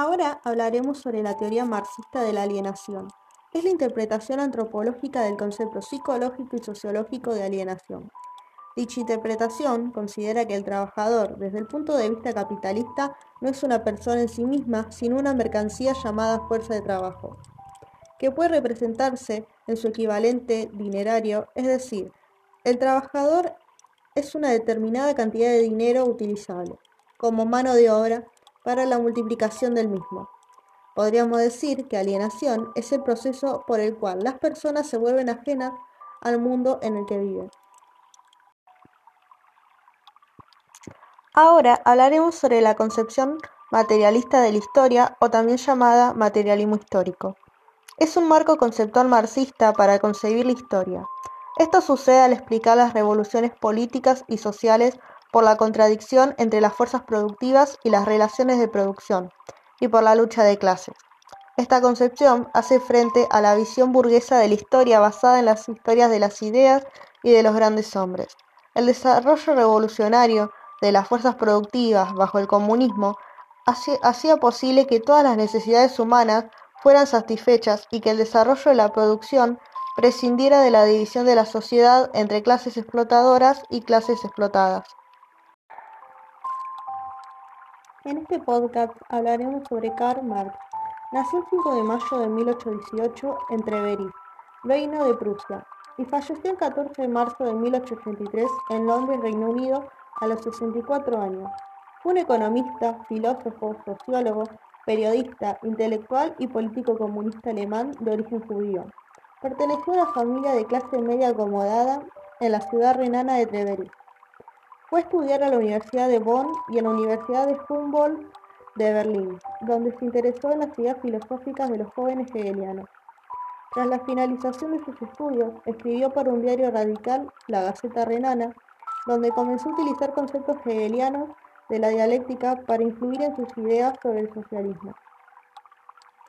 Ahora hablaremos sobre la teoría marxista de la alienación. Es la interpretación antropológica del concepto psicológico y sociológico de alienación. Dicha interpretación considera que el trabajador, desde el punto de vista capitalista, no es una persona en sí misma, sino una mercancía llamada fuerza de trabajo, que puede representarse en su equivalente dinerario, es decir, el trabajador es una determinada cantidad de dinero utilizable como mano de obra para la multiplicación del mismo. Podríamos decir que alienación es el proceso por el cual las personas se vuelven ajenas al mundo en el que viven. Ahora hablaremos sobre la concepción materialista de la historia o también llamada materialismo histórico. Es un marco conceptual marxista para concebir la historia. Esto sucede al explicar las revoluciones políticas y sociales por la contradicción entre las fuerzas productivas y las relaciones de producción, y por la lucha de clases. Esta concepción hace frente a la visión burguesa de la historia basada en las historias de las ideas y de los grandes hombres. El desarrollo revolucionario de las fuerzas productivas bajo el comunismo hacía posible que todas las necesidades humanas fueran satisfechas y que el desarrollo de la producción prescindiera de la división de la sociedad entre clases explotadoras y clases explotadas. En este podcast hablaremos sobre Karl Marx. Nació el 5 de mayo de 1818 en Treveris, Reino de Prusia, y falleció el 14 de marzo de 1883 en Londres, Reino Unido, a los 64 años. Fue un economista, filósofo, sociólogo, periodista, intelectual y político comunista alemán de origen judío. Perteneció a una familia de clase media acomodada en la ciudad renana de Treveris. Fue a estudiar a la Universidad de Bonn y en la Universidad de Humboldt de Berlín, donde se interesó en las ideas filosóficas de los jóvenes hegelianos. Tras la finalización de sus estudios, escribió para un diario radical, la Gaceta Renana, donde comenzó a utilizar conceptos hegelianos de la dialéctica para influir en sus ideas sobre el socialismo.